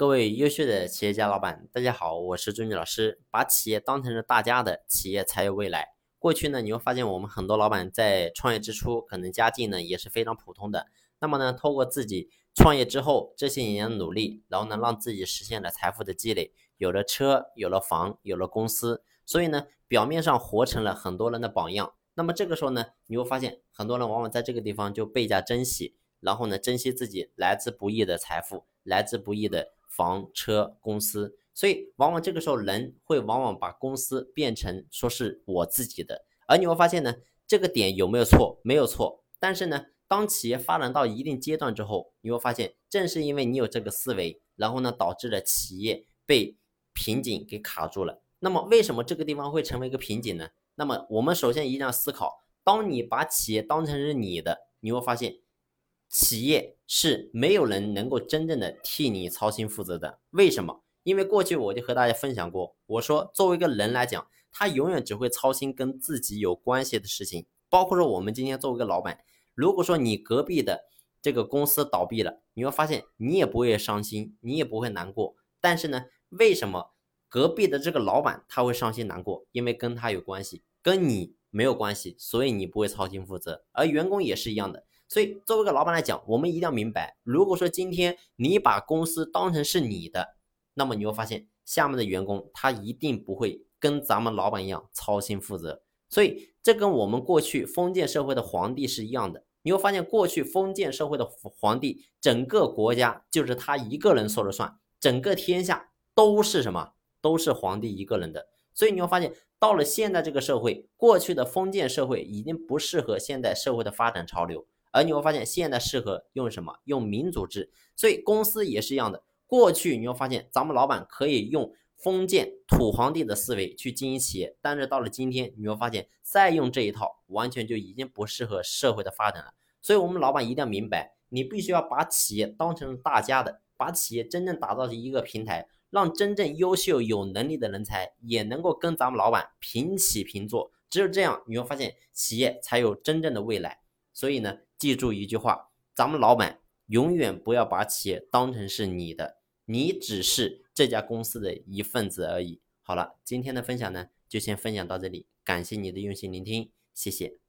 各位优秀的企业家老板，大家好，我是朱宇老师。把企业当成是大家的，企业才有未来。过去呢，你会发现我们很多老板在创业之初，可能家境呢也是非常普通的。那么呢，通过自己创业之后这些年的努力，然后呢，让自己实现了财富的积累，有了车，有了房，有了公司。所以呢，表面上活成了很多人的榜样。那么这个时候呢，你会发现很多人往往在这个地方就倍加珍惜，然后呢，珍惜自己来之不易的财富，来之不易的。房车公司，所以往往这个时候人会往往把公司变成说是我自己的，而你会发现呢，这个点有没有错？没有错。但是呢，当企业发展到一定阶段之后，你会发现，正是因为你有这个思维，然后呢，导致了企业被瓶颈给卡住了。那么为什么这个地方会成为一个瓶颈呢？那么我们首先一定要思考，当你把企业当成是你的，你会发现。企业是没有人能够真正的替你操心负责的，为什么？因为过去我就和大家分享过，我说作为一个人来讲，他永远只会操心跟自己有关系的事情，包括说我们今天作为一个老板，如果说你隔壁的这个公司倒闭了，你会发现你也不会伤心，你也不会难过，但是呢，为什么隔壁的这个老板他会伤心难过？因为跟他有关系，跟你没有关系，所以你不会操心负责，而员工也是一样的。所以，作为一个老板来讲，我们一定要明白，如果说今天你把公司当成是你的，那么你会发现下面的员工他一定不会跟咱们老板一样操心负责。所以，这跟我们过去封建社会的皇帝是一样的。你会发现，过去封建社会的皇帝，整个国家就是他一个人说了算，整个天下都是什么？都是皇帝一个人的。所以你会发现，到了现在这个社会，过去的封建社会已经不适合现代社会的发展潮流。而你会发现，现在适合用什么？用民主制，所以公司也是一样的。过去你会发现，咱们老板可以用封建土皇帝的思维去经营企业，但是到了今天，你会发现再用这一套，完全就已经不适合社会的发展了。所以，我们老板一定要明白，你必须要把企业当成大家的，把企业真正打造成一个平台，让真正优秀有能力的人才也能够跟咱们老板平起平坐。只有这样，你会发现企业才有真正的未来。所以呢？记住一句话，咱们老板永远不要把企业当成是你的，你只是这家公司的一份子而已。好了，今天的分享呢，就先分享到这里，感谢你的用心聆听，谢谢。